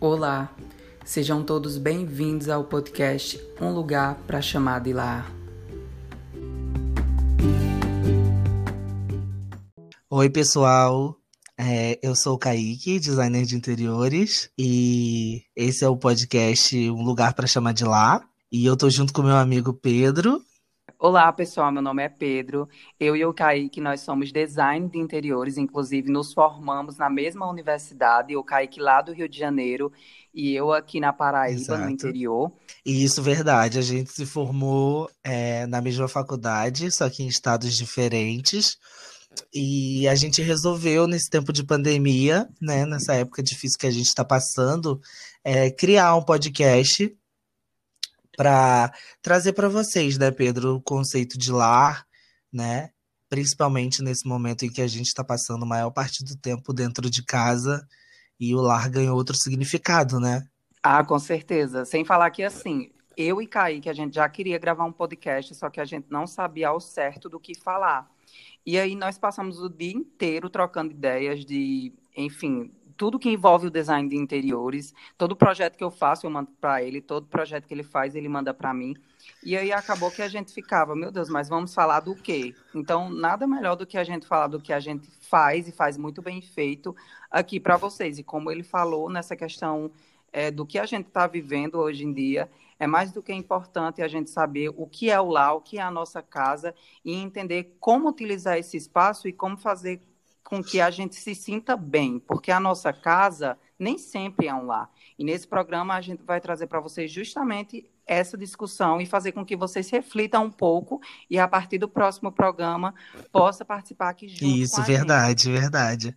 Olá, sejam todos bem-vindos ao podcast Um Lugar para Chamar de Lar. Oi, pessoal. É, eu sou o Kaique, designer de interiores, e esse é o podcast Um Lugar para Chamar de Lá. E eu tô junto com meu amigo Pedro. Olá, pessoal. Meu nome é Pedro. Eu e o Kaique, nós somos design de interiores, inclusive nos formamos na mesma universidade, o Kaique lá do Rio de Janeiro e eu aqui na Paraíba, Exato. no interior. E isso, verdade. A gente se formou é, na mesma faculdade, só que em estados diferentes. E a gente resolveu, nesse tempo de pandemia, né, nessa época difícil que a gente está passando, é, criar um podcast para trazer para vocês, né, Pedro, o conceito de lar, né? Principalmente nesse momento em que a gente está passando a maior parte do tempo dentro de casa e o lar ganhou outro significado, né? Ah, com certeza. Sem falar que assim, eu e Kaique, a gente já queria gravar um podcast, só que a gente não sabia ao certo do que falar. E aí nós passamos o dia inteiro trocando ideias de, enfim, tudo que envolve o design de interiores, todo projeto que eu faço eu mando para ele, todo projeto que ele faz ele manda para mim. E aí acabou que a gente ficava, meu Deus, mas vamos falar do quê? Então, nada melhor do que a gente falar do que a gente faz e faz muito bem feito aqui para vocês. E como ele falou nessa questão é, do que a gente está vivendo hoje em dia, é mais do que importante a gente saber o que é o lar, o que é a nossa casa e entender como utilizar esse espaço e como fazer com que a gente se sinta bem, porque a nossa casa nem sempre é um lar. E nesse programa a gente vai trazer para vocês justamente essa discussão e fazer com que vocês reflitam um pouco e a partir do próximo programa possa participar aqui junto Isso, verdade, gente. verdade.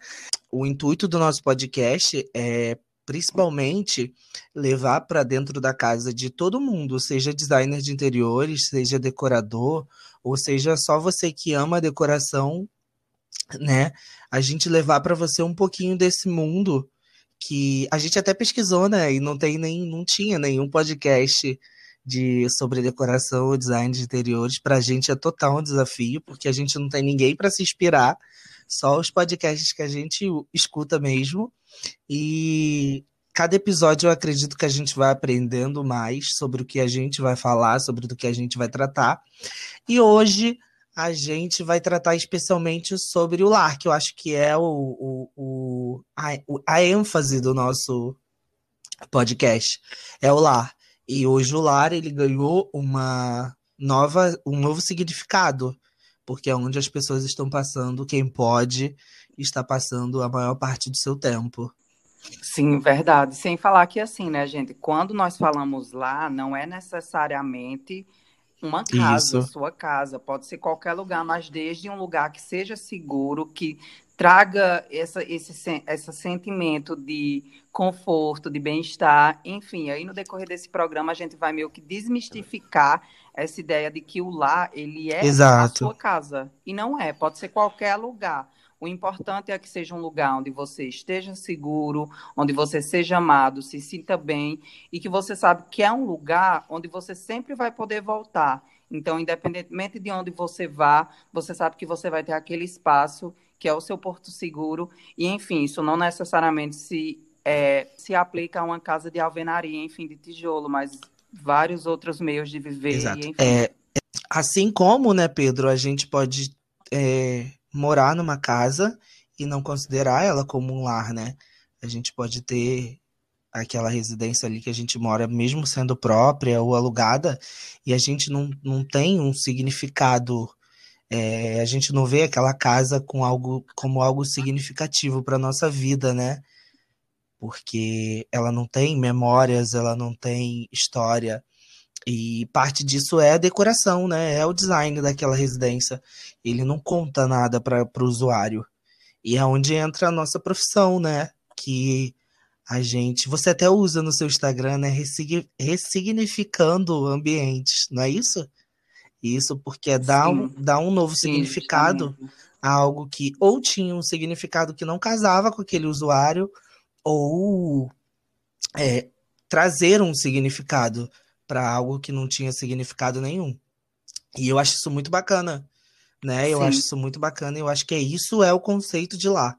O intuito do nosso podcast é principalmente levar para dentro da casa de todo mundo, seja designer de interiores, seja decorador, ou seja só você que ama a decoração né? A gente levar para você um pouquinho desse mundo que a gente até pesquisou, né? E não tem nem não tinha nenhum podcast de sobre decoração ou design de interiores. Para a gente é total um desafio, porque a gente não tem ninguém para se inspirar, só os podcasts que a gente escuta mesmo. E cada episódio eu acredito que a gente vai aprendendo mais sobre o que a gente vai falar, sobre o que a gente vai tratar. E hoje a gente vai tratar especialmente sobre o lar, que eu acho que é o, o, o, a, a ênfase do nosso podcast. É o lar. E hoje o lar ele ganhou uma nova, um novo significado, porque é onde as pessoas estão passando, quem pode está passando a maior parte do seu tempo. Sim, verdade. Sem falar que assim, né, gente, quando nós falamos lá, não é necessariamente uma casa, Isso. sua casa, pode ser qualquer lugar, mas desde um lugar que seja seguro, que traga essa, esse, esse sentimento de conforto, de bem-estar, enfim, aí no decorrer desse programa a gente vai meio que desmistificar essa ideia de que o lar, ele é Exato. a sua casa, e não é, pode ser qualquer lugar. O importante é que seja um lugar onde você esteja seguro, onde você seja amado, se sinta bem e que você sabe que é um lugar onde você sempre vai poder voltar. Então, independentemente de onde você vá, você sabe que você vai ter aquele espaço que é o seu porto seguro. E, enfim, isso não necessariamente se, é, se aplica a uma casa de alvenaria, enfim, de tijolo, mas vários outros meios de viver. Exato. E, enfim. É, assim como, né, Pedro, a gente pode é, morar numa casa e não considerar ela como um lar, né? A gente pode ter aquela residência ali que a gente mora, mesmo sendo própria ou alugada, e a gente não, não tem um significado, é, a gente não vê aquela casa com algo, como algo significativo para nossa vida, né? Porque ela não tem memórias, ela não tem história. E parte disso é a decoração, né? É o design daquela residência. Ele não conta nada para o usuário. E é onde entra a nossa profissão, né? Que a gente. Você até usa no seu Instagram, né? Ressigni- Ressignificando ambientes, não é isso? Isso porque dá um, Sim. dá um novo Sim, significado justamente. a algo que ou tinha um significado que não casava com aquele usuário, ou é, trazer um significado para algo que não tinha significado nenhum. E eu acho isso muito bacana, né? Eu Sim. acho isso muito bacana. Eu acho que é isso é o conceito de lá.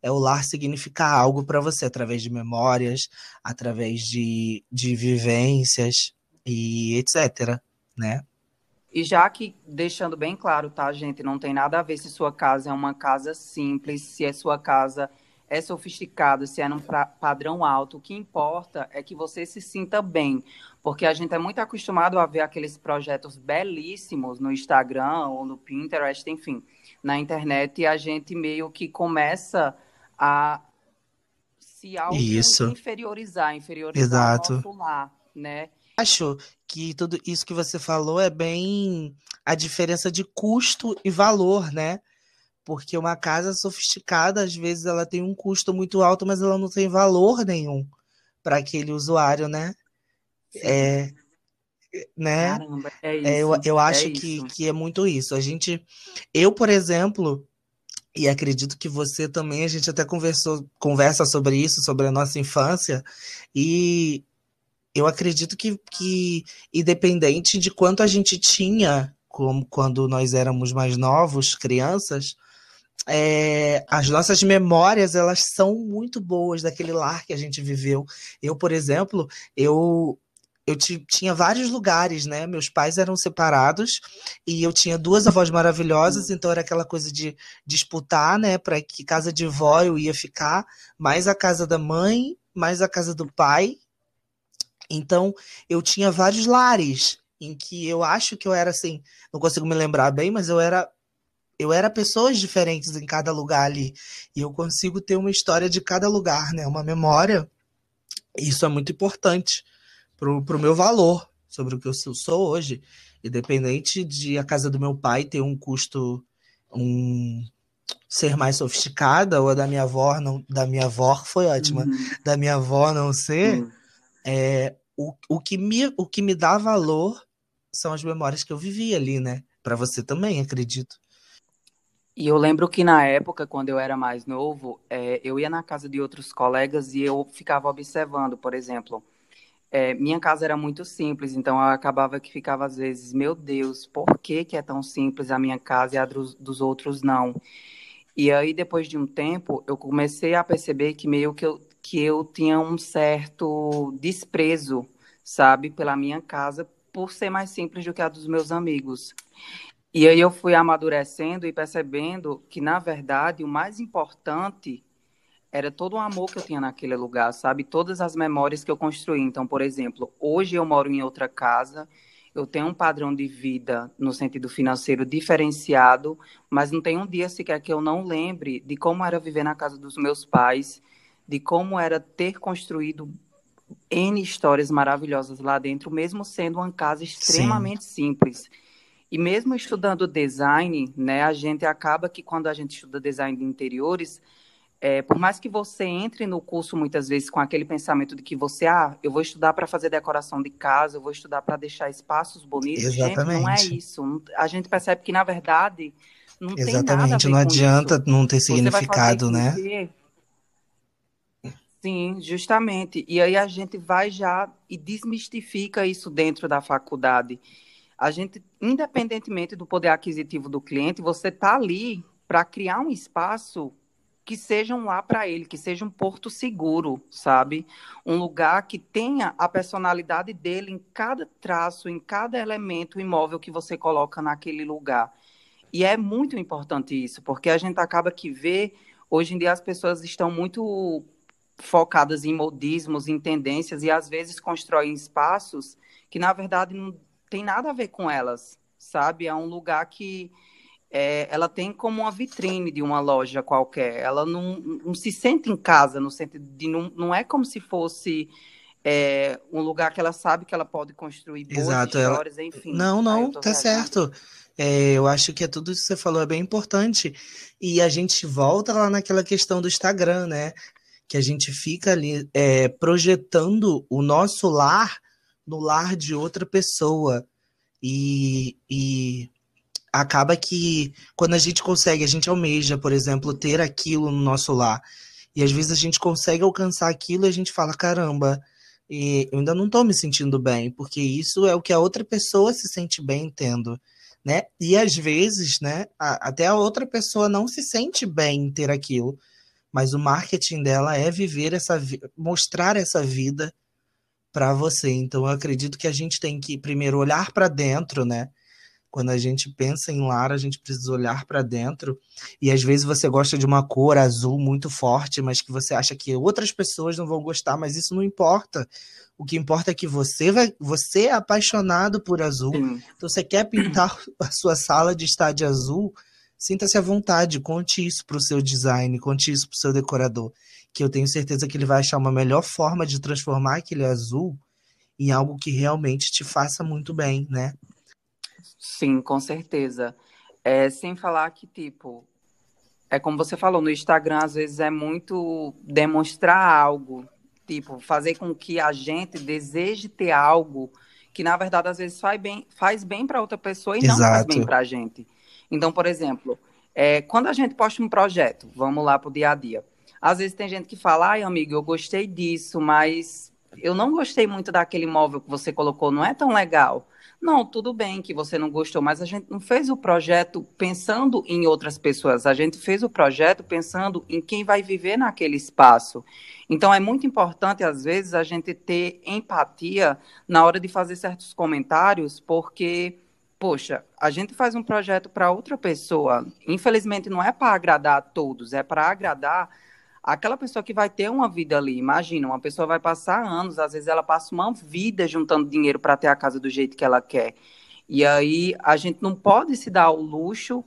é o lar significar algo para você, através de memórias, através de, de vivências e etc, né? E já que, deixando bem claro, tá, gente, não tem nada a ver se sua casa é uma casa simples, se a sua casa é sofisticada, se é num padrão alto, o que importa é que você se sinta bem, porque a gente é muito acostumado a ver aqueles projetos belíssimos no Instagram ou no Pinterest, enfim, na internet, e a gente meio que começa a se auto-inferiorizar, inferiorizar Exato. o nosso lar, né? Acho que tudo isso que você falou é bem a diferença de custo e valor, né? Porque uma casa sofisticada, às vezes, ela tem um custo muito alto, mas ela não tem valor nenhum para aquele usuário, né? É, né? Caramba, é isso. É, eu, eu acho é que, que é muito isso. A gente, eu, por exemplo, e acredito que você também, a gente até conversou, conversa sobre isso, sobre a nossa infância, e eu acredito que, que independente de quanto a gente tinha, como quando nós éramos mais novos, crianças, é, as nossas memórias elas são muito boas daquele lar que a gente viveu. Eu, por exemplo, eu eu tinha vários lugares, né? Meus pais eram separados e eu tinha duas avós maravilhosas, então era aquela coisa de disputar, né? Para que casa de vó eu ia ficar, mais a casa da mãe, mais a casa do pai. Então eu tinha vários lares em que eu acho que eu era assim, não consigo me lembrar bem, mas eu era eu era pessoas diferentes em cada lugar ali. E eu consigo ter uma história de cada lugar, né? Uma memória. Isso é muito importante para o meu valor sobre o que eu sou hoje. Independente de a casa do meu pai ter um custo, um ser mais sofisticada, ou da minha avó, não, da minha avó foi ótima, uhum. da minha avó não ser, uhum. é, o, o, que me, o que me dá valor são as memórias que eu vivi ali, né? Para você também, acredito. E eu lembro que na época, quando eu era mais novo, é, eu ia na casa de outros colegas e eu ficava observando, por exemplo, é, minha casa era muito simples, então eu acabava que ficava às vezes, meu Deus, por que, que é tão simples a minha casa e a dos, dos outros não? E aí, depois de um tempo, eu comecei a perceber que meio que eu, que eu tinha um certo desprezo, sabe, pela minha casa, por ser mais simples do que a dos meus amigos. E aí eu fui amadurecendo e percebendo que, na verdade, o mais importante era todo o amor que eu tinha naquele lugar, sabe? Todas as memórias que eu construí. Então, por exemplo, hoje eu moro em outra casa, eu tenho um padrão de vida no sentido financeiro diferenciado, mas não tem um dia sequer que eu não lembre de como era viver na casa dos meus pais, de como era ter construído N histórias maravilhosas lá dentro, mesmo sendo uma casa extremamente Sim. simples. E mesmo estudando design, né, a gente acaba que quando a gente estuda design de interiores, é, por mais que você entre no curso muitas vezes com aquele pensamento de que você, ah, eu vou estudar para fazer decoração de casa, eu vou estudar para deixar espaços bonitos, Exatamente. Gente, não é isso. A gente percebe que, na verdade, não Exatamente. tem nada a ver não adianta isso. não ter significado, né? Sim, justamente. E aí a gente vai já e desmistifica isso dentro da faculdade. A gente, independentemente do poder aquisitivo do cliente, você está ali para criar um espaço que sejam lá para ele, que seja um porto seguro, sabe? Um lugar que tenha a personalidade dele em cada traço, em cada elemento imóvel que você coloca naquele lugar. E é muito importante isso, porque a gente acaba que vê, hoje em dia as pessoas estão muito focadas em modismos, em tendências, e às vezes constroem espaços que, na verdade, não tem nada a ver com elas, sabe? É um lugar que é, ela tem como uma vitrine de uma loja qualquer. Ela não, não se sente em casa, no sentido de não, não é como se fosse é, um lugar que ela sabe que ela pode construir boas Exato, histórias, ela... enfim. Não, não, tá certo. É, eu acho que é tudo isso que você falou é bem importante. E a gente volta lá naquela questão do Instagram, né? Que a gente fica ali é, projetando o nosso lar no lar de outra pessoa. E, e acaba que quando a gente consegue, a gente almeja, por exemplo, ter aquilo no nosso lar, e às vezes a gente consegue alcançar aquilo e a gente fala: caramba, eu ainda não estou me sentindo bem, porque isso é o que a outra pessoa se sente bem tendo. Né? E às vezes, né, a, até a outra pessoa não se sente bem em ter aquilo, mas o marketing dela é viver essa mostrar essa vida para você. Então eu acredito que a gente tem que primeiro olhar para dentro, né? Quando a gente pensa em lar, a gente precisa olhar para dentro. E às vezes você gosta de uma cor azul muito forte, mas que você acha que outras pessoas não vão gostar, mas isso não importa. O que importa é que você vai, você é apaixonado por azul. Sim. Então você quer pintar a sua sala de estar de azul, sinta-se à vontade, conte isso para o seu design, conte isso para o seu decorador, que eu tenho certeza que ele vai achar uma melhor forma de transformar aquele azul em algo que realmente te faça muito bem, né? Sim, com certeza. É, sem falar que, tipo, é como você falou, no Instagram, às vezes é muito demonstrar algo, tipo, fazer com que a gente deseje ter algo que, na verdade, às vezes faz bem, faz bem para outra pessoa e Exato. não faz bem para a gente. Então, por exemplo, é, quando a gente posta um projeto, vamos lá para o dia a dia, às vezes tem gente que fala, ai, amigo, eu gostei disso, mas eu não gostei muito daquele móvel que você colocou, não é tão legal. Não, tudo bem que você não gostou, mas a gente não fez o projeto pensando em outras pessoas, a gente fez o projeto pensando em quem vai viver naquele espaço. Então, é muito importante, às vezes, a gente ter empatia na hora de fazer certos comentários, porque, poxa, a gente faz um projeto para outra pessoa. Infelizmente, não é para agradar a todos, é para agradar aquela pessoa que vai ter uma vida ali, imagina, uma pessoa vai passar anos, às vezes ela passa uma vida juntando dinheiro para ter a casa do jeito que ela quer. E aí a gente não pode se dar o luxo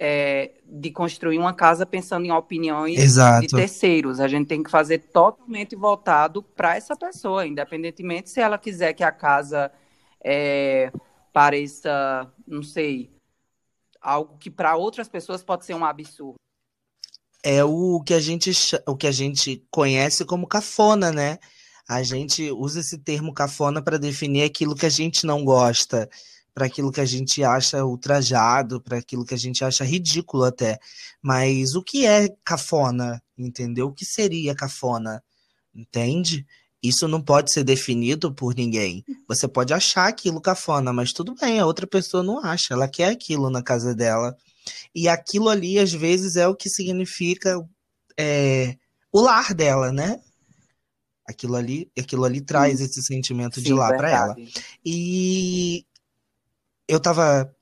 é, de construir uma casa pensando em opiniões Exato. de terceiros. A gente tem que fazer totalmente voltado para essa pessoa, independentemente se ela quiser que a casa é, pareça, não sei, algo que para outras pessoas pode ser um absurdo é o que a gente o que a gente conhece como cafona, né? A gente usa esse termo cafona para definir aquilo que a gente não gosta, para aquilo que a gente acha ultrajado, para aquilo que a gente acha ridículo até. Mas o que é cafona, entendeu? O que seria cafona? Entende? Isso não pode ser definido por ninguém. Você pode achar aquilo cafona, mas tudo bem, a outra pessoa não acha, ela quer aquilo na casa dela. E aquilo ali, às vezes, é o que significa é, o lar dela, né? Aquilo ali, aquilo ali traz esse sentimento Sim, de lá para ela. E eu tava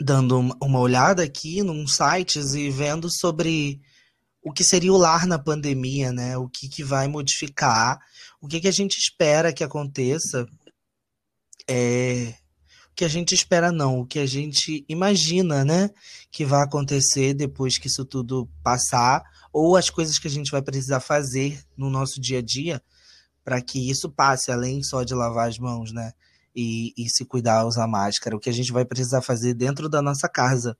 dando uma olhada aqui num sites e vendo sobre o que seria o lar na pandemia, né? O que, que vai modificar, o que, que a gente espera que aconteça é, que a gente espera não, o que a gente imagina, né, que vai acontecer depois que isso tudo passar, ou as coisas que a gente vai precisar fazer no nosso dia a dia para que isso passe, além só de lavar as mãos, né, e, e se cuidar, usar máscara, o que a gente vai precisar fazer dentro da nossa casa.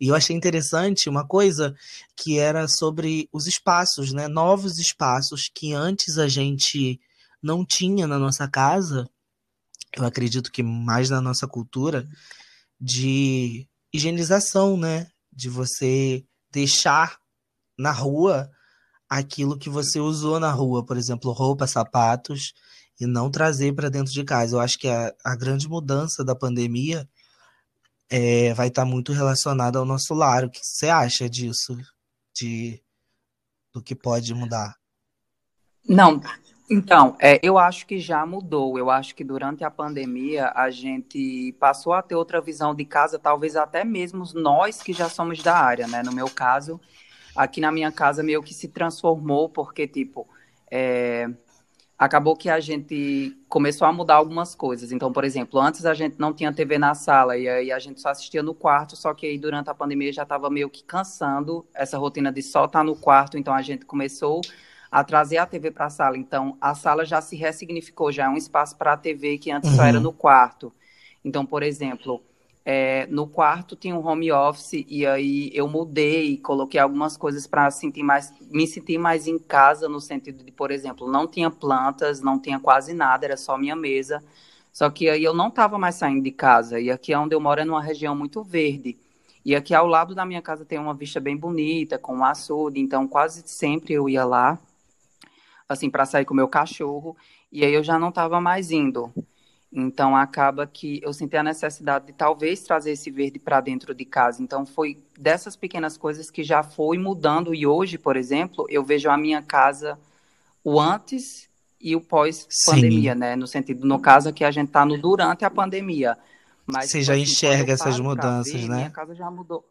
E eu achei interessante uma coisa que era sobre os espaços, né, novos espaços que antes a gente não tinha na nossa casa, eu acredito que mais na nossa cultura, de higienização, né? De você deixar na rua aquilo que você usou na rua, por exemplo, roupa, sapatos, e não trazer para dentro de casa. Eu acho que a, a grande mudança da pandemia é, vai estar tá muito relacionada ao nosso lar. O que você acha disso? De, do que pode mudar? Não, então, é, eu acho que já mudou. Eu acho que durante a pandemia a gente passou a ter outra visão de casa, talvez até mesmo nós que já somos da área, né? No meu caso, aqui na minha casa meio que se transformou, porque, tipo, é, acabou que a gente começou a mudar algumas coisas. Então, por exemplo, antes a gente não tinha TV na sala e aí a gente só assistia no quarto, só que aí durante a pandemia já estava meio que cansando essa rotina de só estar tá no quarto, então a gente começou a trazer a TV para a sala. Então, a sala já se ressignificou, já é um espaço para a TV que antes uhum. só era uhum. no quarto. Então, por exemplo, é, no quarto tinha um home office e aí eu mudei, coloquei algumas coisas para sentir mais, me sentir mais em casa no sentido de, por exemplo, não tinha plantas, não tinha quase nada, era só minha mesa. Só que aí eu não estava mais saindo de casa e aqui é onde eu moro é numa região muito verde. E aqui ao lado da minha casa tem uma vista bem bonita, com um açude, então quase sempre eu ia lá assim, para sair com o meu cachorro, e aí eu já não estava mais indo. Então acaba que eu senti a necessidade de talvez trazer esse verde para dentro de casa. Então foi dessas pequenas coisas que já foi mudando e hoje, por exemplo, eu vejo a minha casa o antes e o pós-pandemia, né? No sentido, no caso que a gente está no durante a pandemia. Mas, Você já assim, enxerga essas mudanças, né? Minha casa já mudou.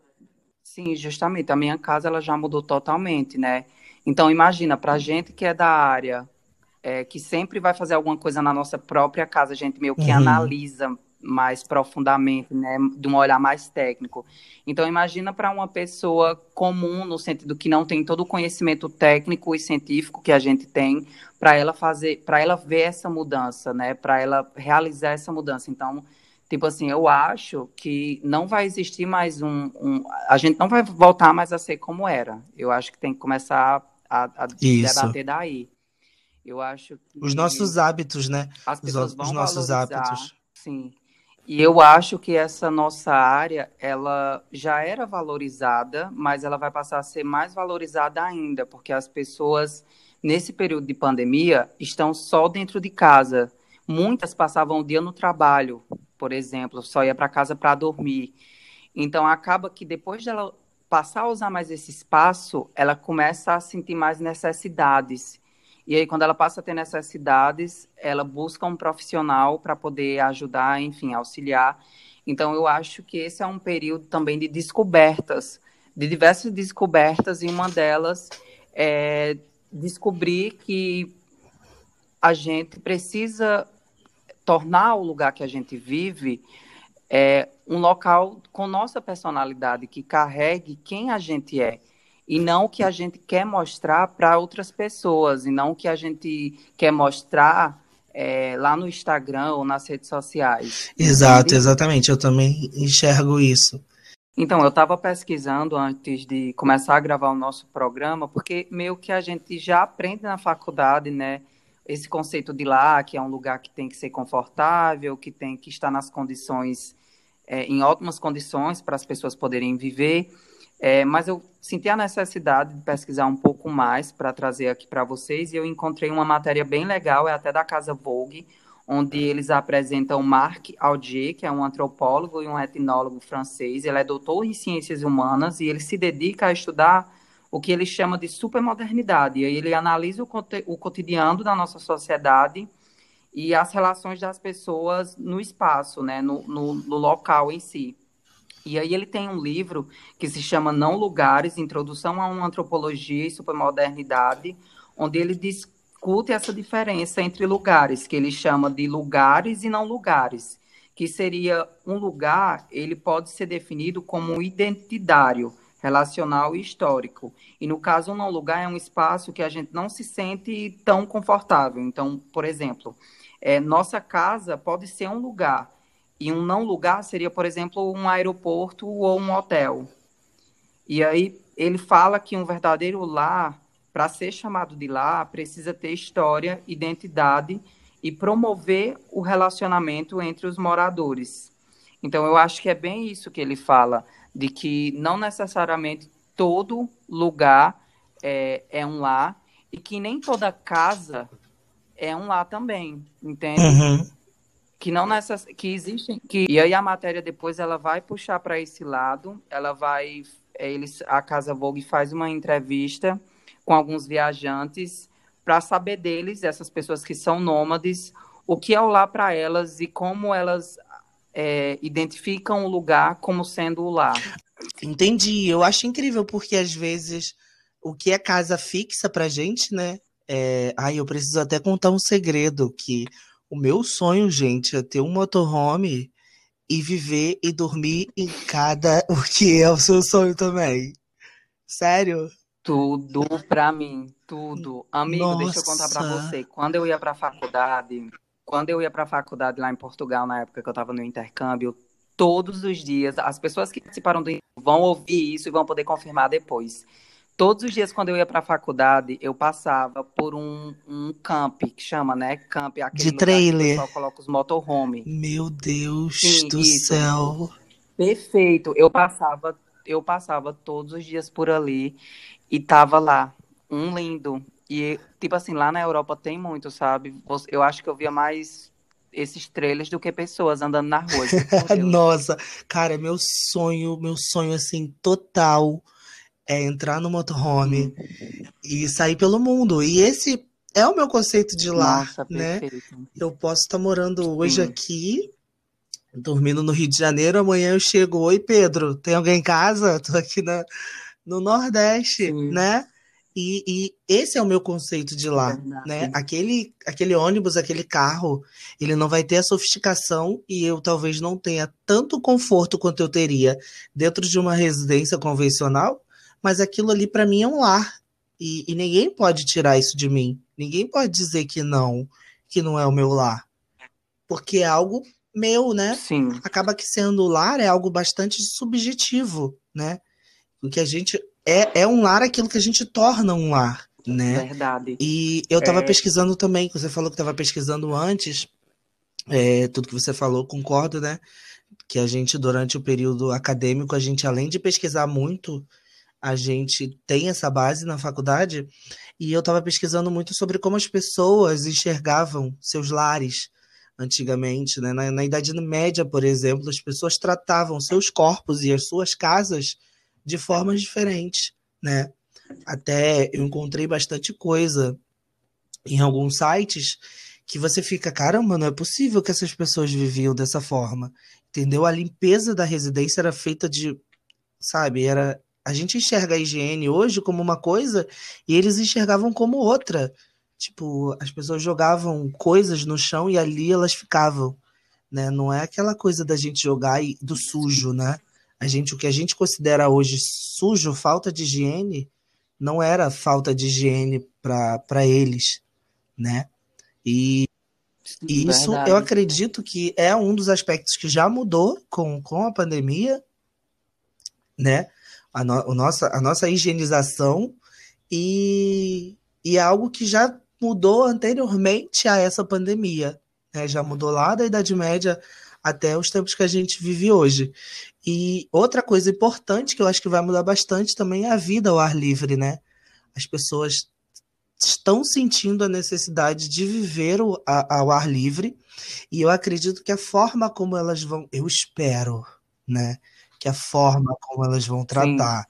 Sim, justamente. A minha casa ela já mudou totalmente, né? Então imagina para gente que é da área é, que sempre vai fazer alguma coisa na nossa própria casa, a gente meio que uhum. analisa mais profundamente, né, de um olhar mais técnico. Então imagina para uma pessoa comum no sentido que não tem todo o conhecimento técnico e científico que a gente tem para ela fazer, para ela ver essa mudança, né, para ela realizar essa mudança. Então, tipo assim, eu acho que não vai existir mais um, um, a gente não vai voltar mais a ser como era. Eu acho que tem que começar a, a debater daí. Eu acho que os nossos hábitos, né? As pessoas os, vão os nossos hábitos. Sim. E eu acho que essa nossa área, ela já era valorizada, mas ela vai passar a ser mais valorizada ainda, porque as pessoas nesse período de pandemia estão só dentro de casa. Muitas passavam o dia no trabalho, por exemplo, só ia para casa para dormir. Então acaba que depois dela passar a usar mais esse espaço, ela começa a sentir mais necessidades. E aí, quando ela passa a ter necessidades, ela busca um profissional para poder ajudar, enfim, auxiliar. Então, eu acho que esse é um período também de descobertas, de diversas descobertas, e uma delas é descobrir que a gente precisa tornar o lugar que a gente vive é, um local com nossa personalidade, que carregue quem a gente é e não o que a gente quer mostrar para outras pessoas, e não o que a gente quer mostrar é, lá no Instagram ou nas redes sociais. Exato, exatamente. Eu também enxergo isso. Então, eu estava pesquisando antes de começar a gravar o nosso programa, porque meio que a gente já aprende na faculdade, né? Esse conceito de lá, que é um lugar que tem que ser confortável, que tem que estar nas condições, é, em ótimas condições para as pessoas poderem viver. É, mas eu senti a necessidade de pesquisar um pouco mais para trazer aqui para vocês e eu encontrei uma matéria bem legal, é até da Casa Vogue, onde eles apresentam Marc Audier, que é um antropólogo e um etnólogo francês. Ele é doutor em ciências humanas e ele se dedica a estudar o que ele chama de supermodernidade. E ele analisa o, o cotidiano da nossa sociedade e as relações das pessoas no espaço, né, no, no, no local em si. E aí ele tem um livro que se chama Não Lugares, Introdução a uma Antropologia e Supermodernidade, onde ele discute essa diferença entre lugares, que ele chama de lugares e não lugares, que seria um lugar, ele pode ser definido como identitário, relacional e histórico. E no caso, um não lugar é um espaço que a gente não se sente tão confortável. Então, por exemplo, é, nossa casa pode ser um lugar, e um não lugar seria, por exemplo, um aeroporto ou um hotel. E aí ele fala que um verdadeiro lar, para ser chamado de lar, precisa ter história, identidade e promover o relacionamento entre os moradores. Então eu acho que é bem isso que ele fala, de que não necessariamente todo lugar é, é um lar e que nem toda casa é um lar também, entende? Uhum. Que não nessas que existem que e aí a matéria depois ela vai puxar para esse lado ela vai é, eles a casa Vogue faz uma entrevista com alguns viajantes para saber deles essas pessoas que são nômades o que é o lá para elas e como elas é, identificam o lugar como sendo o lar. Entendi. Eu acho incrível porque às vezes o que é casa fixa para gente né é... ai eu preciso até contar um segredo que o meu sonho, gente, é ter um motorhome e viver e dormir em cada. O que é o seu sonho também? Sério? Tudo pra mim, tudo. Amigo, Nossa. deixa eu contar pra você. Quando eu ia pra faculdade, quando eu ia pra faculdade lá em Portugal, na época que eu tava no intercâmbio, todos os dias, as pessoas que participaram do vão ouvir isso e vão poder confirmar depois. Todos os dias, quando eu ia para a faculdade, eu passava por um, um camp, que chama, né? Camp, aquele De trailer. Que o coloca os motorhome. Meu Deus Sim, do isso. céu. Perfeito. Eu passava, eu passava todos os dias por ali e tava lá. Um lindo. E, tipo assim, lá na Europa tem muito, sabe? Eu acho que eu via mais esses trailers do que pessoas andando na rua. Nossa, cara, meu sonho, meu sonho assim total é entrar no motorhome e sair pelo mundo. E esse é o meu conceito de lar, Nossa, né? Eu posso estar morando hoje Sim. aqui, dormindo no Rio de Janeiro, amanhã eu chego, oi Pedro, tem alguém em casa? Tô aqui na, no Nordeste, Sim. né? E, e, esse é o meu conceito de lá, é né? Aquele, aquele ônibus, aquele carro, ele não vai ter a sofisticação e eu talvez não tenha tanto conforto quanto eu teria dentro de uma residência convencional, mas aquilo ali para mim é um lar e, e ninguém pode tirar isso de mim. Ninguém pode dizer que não, que não é o meu lar, porque é algo meu, né? Sim. Acaba que sendo lar é algo bastante subjetivo, né? O que a gente é, é um lar aquilo que a gente torna um lar, né? Verdade. E eu estava é... pesquisando também, você falou que estava pesquisando antes, é, tudo que você falou, concordo, né? Que a gente, durante o período acadêmico, a gente, além de pesquisar muito, a gente tem essa base na faculdade, e eu estava pesquisando muito sobre como as pessoas enxergavam seus lares antigamente, né? Na, na Idade Média, por exemplo, as pessoas tratavam seus corpos e as suas casas de formas diferentes, né? Até eu encontrei bastante coisa em alguns sites que você fica, caramba, não é possível que essas pessoas viviam dessa forma. Entendeu? A limpeza da residência era feita de, sabe, era a gente enxerga a higiene hoje como uma coisa e eles enxergavam como outra. Tipo, as pessoas jogavam coisas no chão e ali elas ficavam, né? Não é aquela coisa da gente jogar e, do sujo, né? a gente o que a gente considera hoje sujo, falta de higiene, não era falta de higiene para eles, né? E, e isso eu acredito que é um dos aspectos que já mudou com, com a pandemia, né? A, no, a, nossa, a nossa higienização e, e é algo que já mudou anteriormente a essa pandemia, né? Já mudou lá da Idade Média até os tempos que a gente vive hoje. E outra coisa importante que eu acho que vai mudar bastante também é a vida ao ar livre, né? As pessoas estão sentindo a necessidade de viver ao ar livre e eu acredito que a forma como elas vão, eu espero, né, que a forma como elas vão tratar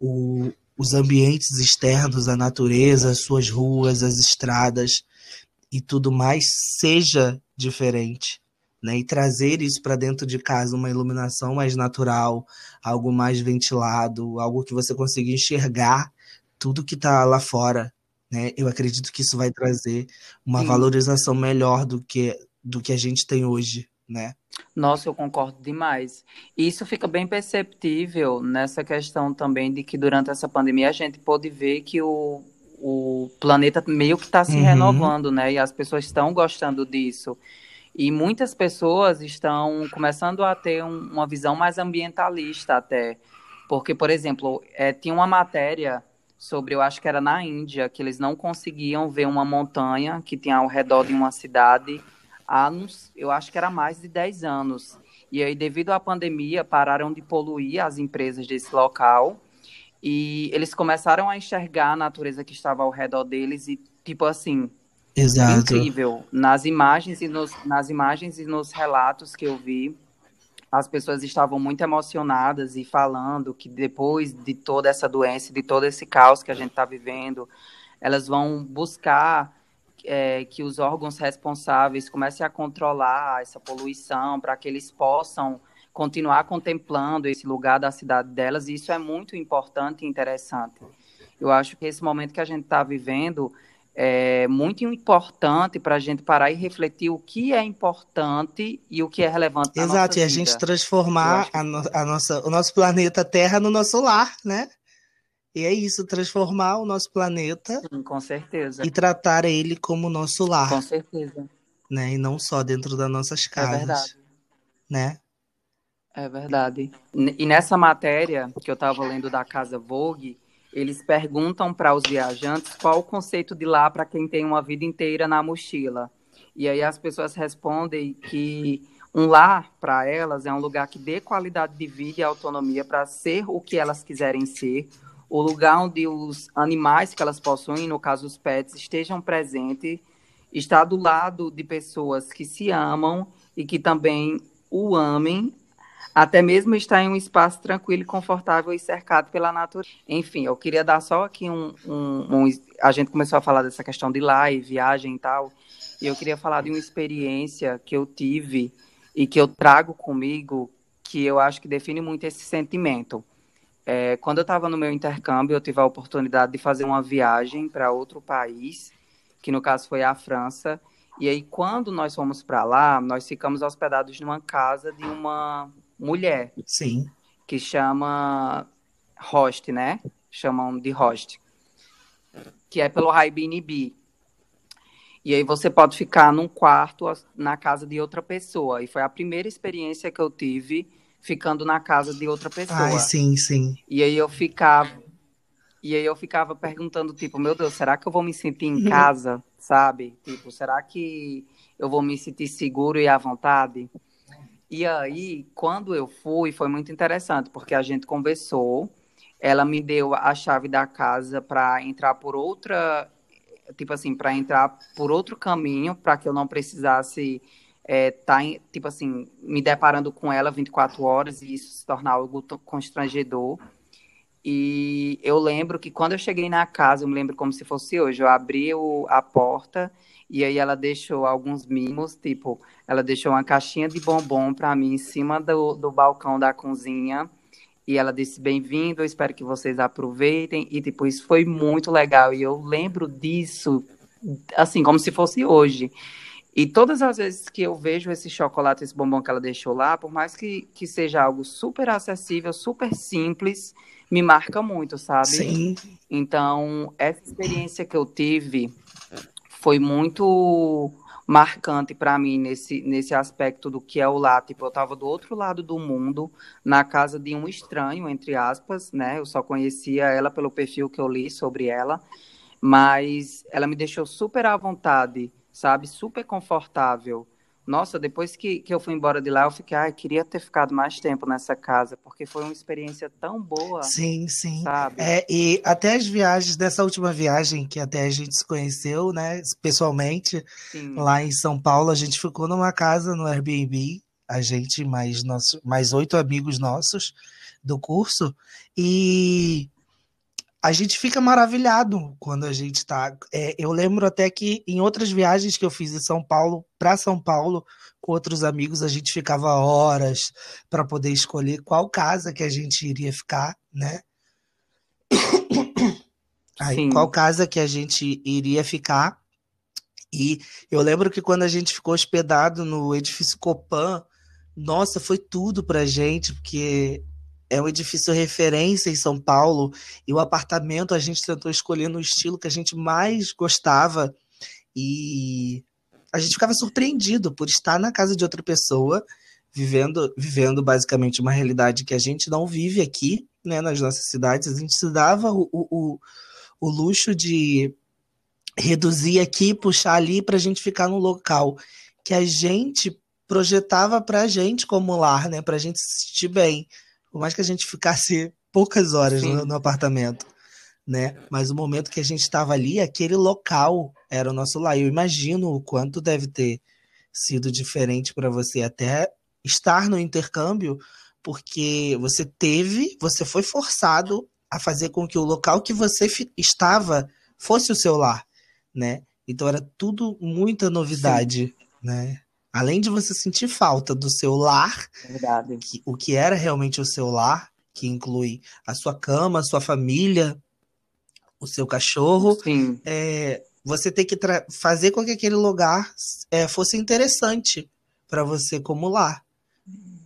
o, os ambientes externos, a natureza, as suas ruas, as estradas e tudo mais seja diferente né? E trazer isso para dentro de casa, uma iluminação mais natural, algo mais ventilado, algo que você consiga enxergar tudo que está lá fora, né? Eu acredito que isso vai trazer uma Sim. valorização melhor do que do que a gente tem hoje, né? Nossa, eu concordo demais. Isso fica bem perceptível nessa questão também de que durante essa pandemia a gente pôde ver que o, o planeta meio que está se uhum. renovando, né? E as pessoas estão gostando disso. E muitas pessoas estão começando a ter um, uma visão mais ambientalista até. Porque, por exemplo, é, tinha uma matéria sobre, eu acho que era na Índia, que eles não conseguiam ver uma montanha que tinha ao redor de uma cidade há, eu acho que era mais de 10 anos. E aí, devido à pandemia, pararam de poluir as empresas desse local e eles começaram a enxergar a natureza que estava ao redor deles e, tipo assim, Exato. incrível. Nas imagens e nos, nas imagens e nos relatos que eu vi, as pessoas estavam muito emocionadas e falando que depois de toda essa doença, de todo esse caos que a gente está vivendo, elas vão buscar é, que os órgãos responsáveis comecem a controlar essa poluição para que eles possam continuar contemplando esse lugar da cidade delas. E isso é muito importante e interessante. Eu acho que esse momento que a gente está vivendo é muito importante para a gente parar e refletir o que é importante e o que é relevante Exato, e a gente transformar a, no, a, nossa, o nosso planeta Terra no nosso lar, né? E é isso, transformar o nosso planeta. Sim, com certeza. E tratar ele como nosso lar. Com certeza. Né? E não só dentro das nossas casas. É verdade. Né? É verdade. E nessa matéria que eu estava lendo da Casa Vogue, eles perguntam para os viajantes qual o conceito de lá para quem tem uma vida inteira na mochila. E aí as pessoas respondem que um lar para elas é um lugar que dê qualidade de vida e autonomia para ser o que elas quiserem ser, o lugar onde os animais que elas possuem, no caso os pets, estejam presentes estar do lado de pessoas que se amam e que também o amem, até mesmo estar em um espaço tranquilo confortável e cercado pela natureza. Enfim, eu queria dar só aqui um, um, um a gente começou a falar dessa questão de live, viagem e tal, e eu queria falar de uma experiência que eu tive e que eu trago comigo, que eu acho que define muito esse sentimento. É, quando eu estava no meu intercâmbio, eu tive a oportunidade de fazer uma viagem para outro país, que no caso foi a França. E aí, quando nós fomos para lá, nós ficamos hospedados numa casa de uma mulher. Sim. Que chama host, né? Chamam de host. Que é pelo Airbnb. E aí você pode ficar num quarto na casa de outra pessoa. E foi a primeira experiência que eu tive ficando na casa de outra pessoa. Ai, sim, sim. E aí eu ficava. E aí eu ficava perguntando, tipo, meu Deus, será que eu vou me sentir em casa, sabe? Tipo, será que eu vou me sentir seguro e à vontade? E aí, quando eu fui, foi muito interessante, porque a gente conversou, ela me deu a chave da casa para entrar por outra, tipo assim, para entrar por outro caminho, para que eu não precisasse é, tá, tipo assim, me deparando com ela 24 horas e isso se tornar algo constrangedor. E eu lembro que quando eu cheguei na casa, eu me lembro como se fosse hoje, eu abri o, a porta e aí ela deixou alguns mimos, tipo, ela deixou uma caixinha de bombom para mim em cima do, do balcão da cozinha. E ela disse: Bem-vindo, espero que vocês aproveitem. E, tipo, isso foi muito legal. E eu lembro disso, assim, como se fosse hoje. E todas as vezes que eu vejo esse chocolate, esse bombom que ela deixou lá, por mais que, que seja algo super acessível, super simples, me marca muito, sabe? Sim. Então, essa experiência que eu tive foi muito marcante para mim nesse, nesse aspecto do que é o lá. Tipo, eu estava do outro lado do mundo, na casa de um estranho, entre aspas, né? Eu só conhecia ela pelo perfil que eu li sobre ela, mas ela me deixou super à vontade sabe? Super confortável. Nossa, depois que, que eu fui embora de lá, eu fiquei, ai, queria ter ficado mais tempo nessa casa, porque foi uma experiência tão boa. Sim, sim. Sabe? É, e até as viagens, dessa última viagem, que até a gente se conheceu, né, pessoalmente, sim. lá em São Paulo, a gente ficou numa casa no Airbnb, a gente, mais, nosso, mais oito amigos nossos do curso, e a gente fica maravilhado quando a gente está. É, eu lembro até que em outras viagens que eu fiz de São Paulo para São Paulo com outros amigos, a gente ficava horas para poder escolher qual casa que a gente iria ficar, né? Aí, qual casa que a gente iria ficar. E eu lembro que quando a gente ficou hospedado no edifício Copan, nossa, foi tudo pra gente, porque é um edifício referência em São Paulo e o apartamento a gente tentou escolher no estilo que a gente mais gostava e a gente ficava surpreendido por estar na casa de outra pessoa vivendo vivendo basicamente uma realidade que a gente não vive aqui né nas nossas cidades. A gente se dava o, o, o luxo de reduzir aqui puxar ali para a gente ficar no local que a gente projetava para a gente como lar né para a gente se sentir bem por mais que a gente ficasse poucas horas no, no, apartamento, né? Mas o momento que a gente estava ali, aquele local era o nosso lar. Eu imagino o quanto deve ter sido diferente para você até estar no intercâmbio, porque você teve, você foi forçado a fazer com que o local que você estava fosse o seu lar, né? Então era tudo muita novidade, Sim. né? Além de você sentir falta do seu lar, Verdade. Que, o que era realmente o seu lar, que inclui a sua cama, a sua família, o seu cachorro, é, você tem que fazer com que aquele lugar é, fosse interessante para você como lar.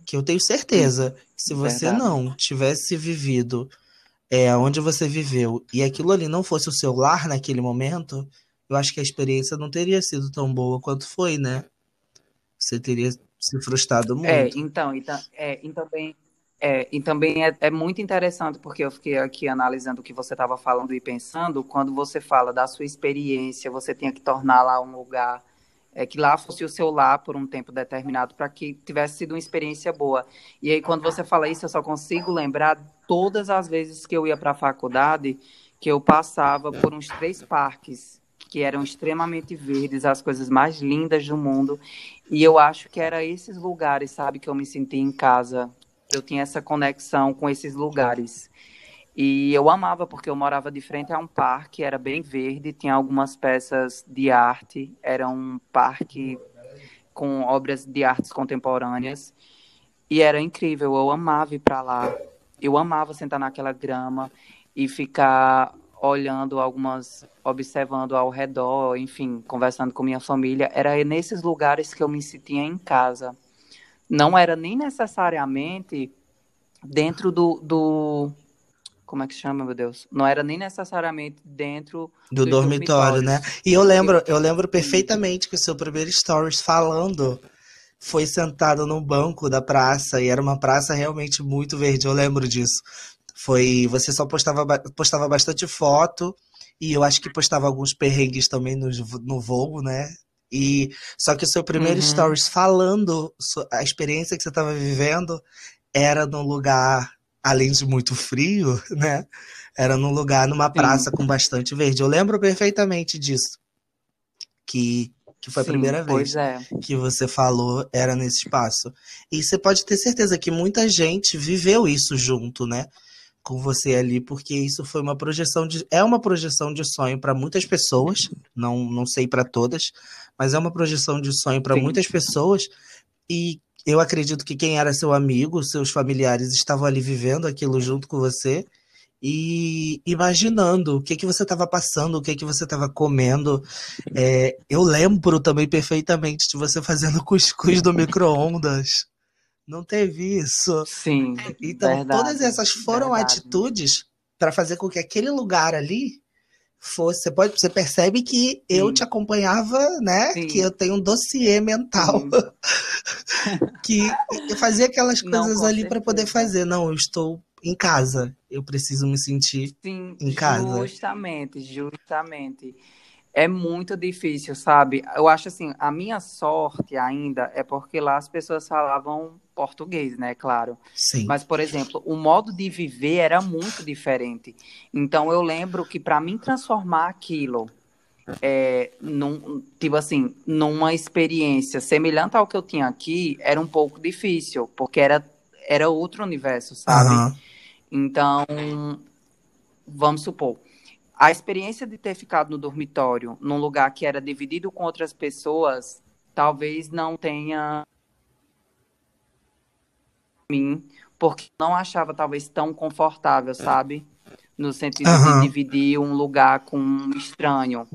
Que eu tenho certeza, se você Verdade. não tivesse vivido é, onde você viveu e aquilo ali não fosse o seu lar naquele momento, eu acho que a experiência não teria sido tão boa quanto foi, né? Você teria se frustrado muito. É, então, então, é, e também, é, e também é, é, muito interessante, porque eu fiquei aqui analisando o que você estava falando e pensando, quando você fala da sua experiência, você tinha que tornar lá um lugar, é, que lá fosse o seu lar por um tempo determinado, para que tivesse sido uma experiência boa. E aí, quando você fala isso, eu só consigo lembrar todas as vezes que eu ia para a faculdade, que eu passava por uns três parques que eram extremamente verdes, as coisas mais lindas do mundo. E eu acho que era esses lugares, sabe, que eu me senti em casa. Eu tinha essa conexão com esses lugares. E eu amava porque eu morava de frente a um parque, era bem verde, tinha algumas peças de arte, era um parque com obras de artes contemporâneas. E era incrível, eu amava ir para lá. Eu amava sentar naquela grama e ficar olhando algumas, observando ao redor, enfim, conversando com minha família. Era nesses lugares que eu me sentia em casa. Não era nem necessariamente dentro do, do como é que chama, meu Deus? Não era nem necessariamente dentro do dormitório, né? E eu lembro, eu lembro perfeitamente que o seu primeiro stories falando foi sentado num banco da praça e era uma praça realmente muito verde. Eu lembro disso. Foi, você só postava postava bastante foto e eu acho que postava alguns perrengues também no, no voo, né? E só que o seu primeiro uhum. stories falando a experiência que você estava vivendo era num lugar além de muito frio, né? Era num lugar, numa praça Sim. com bastante verde. Eu lembro perfeitamente disso. Que, que foi a Sim, primeira vez é. que você falou, era nesse espaço. E você pode ter certeza que muita gente viveu isso junto, né? Com você ali, porque isso foi uma projeção de. É uma projeção de sonho para muitas pessoas, não, não sei para todas, mas é uma projeção de sonho para muitas pessoas. E eu acredito que quem era seu amigo, seus familiares estavam ali vivendo aquilo junto com você e imaginando o que que você estava passando, o que que você estava comendo. É, eu lembro também perfeitamente de você fazendo cuscuz do micro-ondas. Não teve isso? Sim. Então, verdade, todas essas foram verdade. atitudes para fazer com que aquele lugar ali fosse. Você, pode, você percebe que eu Sim. te acompanhava, né? Sim. Que eu tenho um dossiê mental. que eu fazia aquelas coisas Não, ali para poder fazer. Não, eu estou em casa. Eu preciso me sentir Sim, em casa. Justamente, justamente. É muito difícil, sabe? Eu acho assim, a minha sorte ainda é porque lá as pessoas falavam português, né? Claro. Sim. Mas, por exemplo, o modo de viver era muito diferente. Então, eu lembro que para mim transformar aquilo é, num, tipo assim, numa experiência semelhante ao que eu tinha aqui, era um pouco difícil, porque era, era outro universo, sabe? Uhum. Então, vamos supor, a experiência de ter ficado no dormitório, num lugar que era dividido com outras pessoas, talvez não tenha mim, porque não achava talvez tão confortável, sabe? No sentido uhum. de dividir um lugar com um estranho.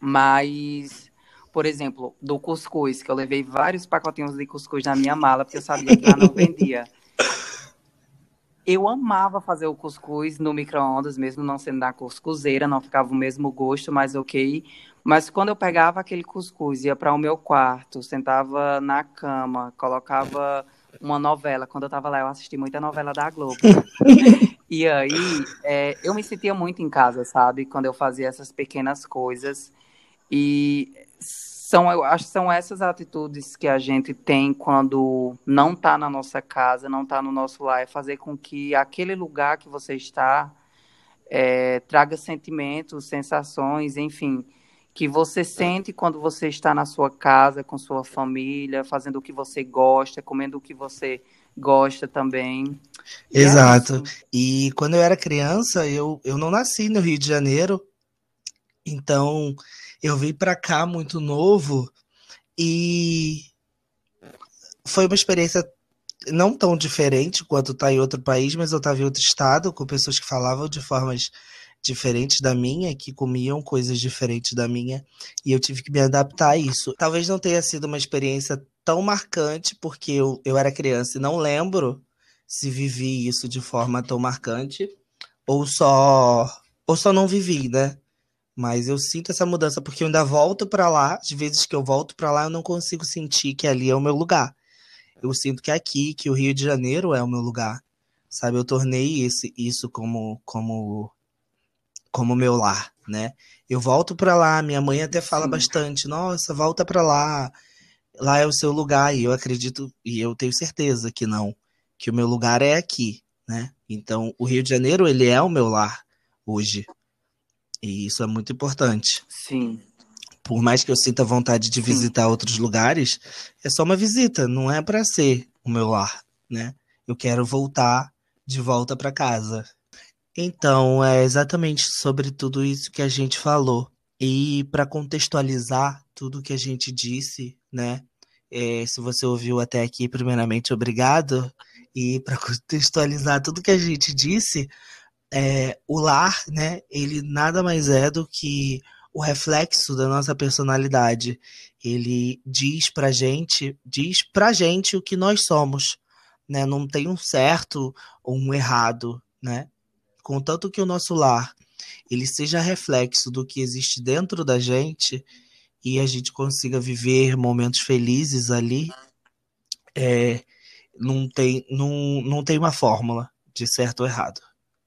Mas, por exemplo, do cuscuz, que eu levei vários pacotinhos de cuscuz na minha mala, porque eu sabia que lá não vendia. Eu amava fazer o cuscuz no micro-ondas, mesmo não sendo da cuscuzeira, não ficava o mesmo gosto, mas ok. Mas quando eu pegava aquele cuscuz, ia para o meu quarto, sentava na cama, colocava uma novela. Quando eu estava lá, eu assisti muita novela da Globo. e aí, é, eu me sentia muito em casa, sabe? Quando eu fazia essas pequenas coisas. E são, eu acho que são essas atitudes que a gente tem quando não está na nossa casa, não está no nosso lar, é fazer com que aquele lugar que você está é, traga sentimentos, sensações, enfim, que você sente quando você está na sua casa, com sua família, fazendo o que você gosta, comendo o que você gosta também. E é Exato. É e quando eu era criança, eu, eu não nasci no Rio de Janeiro, então eu vim para cá muito novo e foi uma experiência não tão diferente quanto estar tá em outro país, mas eu estava em outro estado com pessoas que falavam de formas diferentes da minha, que comiam coisas diferentes da minha, e eu tive que me adaptar a isso. Talvez não tenha sido uma experiência tão marcante, porque eu, eu era criança e não lembro se vivi isso de forma tão marcante, ou só ou só não vivi, né? Mas eu sinto essa mudança porque eu ainda volto para lá. Às vezes que eu volto para lá, eu não consigo sentir que ali é o meu lugar. Eu sinto que é aqui, que o Rio de Janeiro é o meu lugar. Sabe, eu tornei esse, isso como como como meu lar, né? Eu volto para lá, minha mãe até fala Sim. bastante, nossa, volta para lá. Lá é o seu lugar e eu acredito e eu tenho certeza que não, que o meu lugar é aqui, né? Então, o Rio de Janeiro, ele é o meu lar hoje, E isso é muito importante. Sim. Por mais que eu sinta vontade de visitar Sim. outros lugares, é só uma visita, não é para ser o meu lar, né? Eu quero voltar de volta para casa. Então, é exatamente sobre tudo isso que a gente falou. E para contextualizar tudo que a gente disse, né? É, se você ouviu até aqui, primeiramente, obrigado. E para contextualizar tudo que a gente disse, é, o lar, né? Ele nada mais é do que o reflexo da nossa personalidade. Ele diz pra gente, diz pra gente o que nós somos, né? Não tem um certo ou um errado, né? Contanto que o nosso lar ele seja reflexo do que existe dentro da gente e a gente consiga viver momentos felizes ali, é, não, tem, não, não tem uma fórmula de certo ou errado,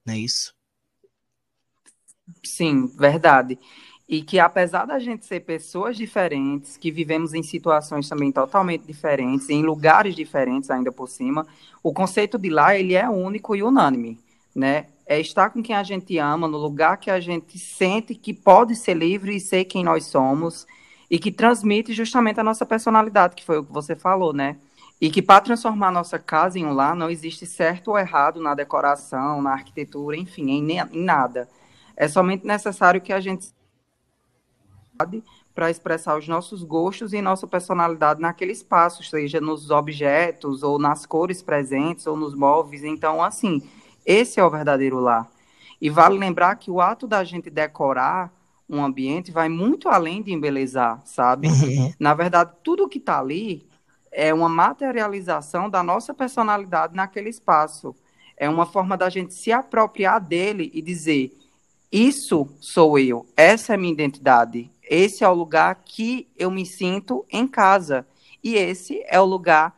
não é isso? Sim, verdade. E que apesar da gente ser pessoas diferentes, que vivemos em situações também totalmente diferentes, em lugares diferentes ainda por cima, o conceito de lá ele é único e unânime, né? É estar com quem a gente ama, no lugar que a gente sente que pode ser livre e ser quem nós somos, e que transmite justamente a nossa personalidade, que foi o que você falou, né? E que para transformar a nossa casa em um lar não existe certo ou errado na decoração, na arquitetura, enfim, em, em nada. É somente necessário que a gente para expressar os nossos gostos e nossa personalidade naquele espaço, seja nos objetos ou nas cores presentes ou nos móveis. Então, assim, esse é o verdadeiro lar. E vale lembrar que o ato da gente decorar um ambiente vai muito além de embelezar, sabe? Uhum. Na verdade, tudo que está ali é uma materialização da nossa personalidade naquele espaço. É uma forma da gente se apropriar dele e dizer: Isso sou eu, essa é minha identidade, esse é o lugar que eu me sinto em casa. E esse é o lugar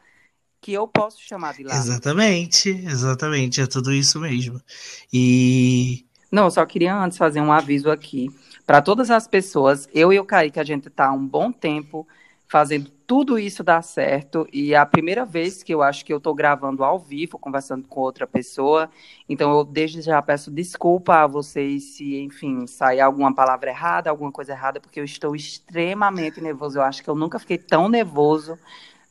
que eu posso chamar de lá. Exatamente, exatamente, é tudo isso mesmo. E. Não, eu só queria antes fazer um aviso aqui. Para todas as pessoas, eu e o Kaique, a gente está há um bom tempo fazendo tudo isso dar certo. E é a primeira vez que eu acho que eu estou gravando ao vivo, conversando com outra pessoa. Então, eu desde já peço desculpa a vocês se, enfim, sair alguma palavra errada, alguma coisa errada, porque eu estou extremamente nervoso. Eu acho que eu nunca fiquei tão nervoso